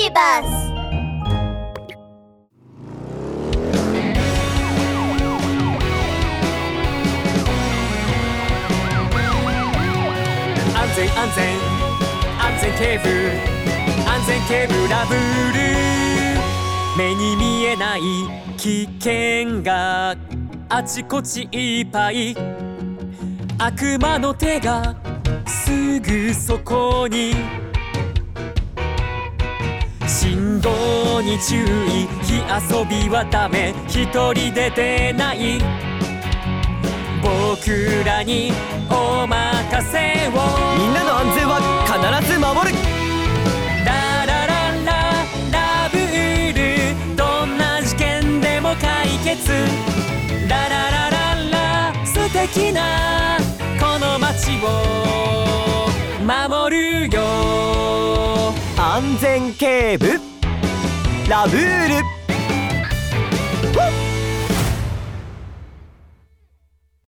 ビバス安全安全安全ケーブル安全ケーブルラブル。目に見えない危険があちこちいっぱい。悪魔の手がすぐそこに。号に注意。火遊びはダメ。一人で出ない。僕らにお任せを。みんなの安全は必ず守る。ラララララブール。どんな事件でも解決。ラララララ素敵なこの街を。守るよ。安全警部ラブール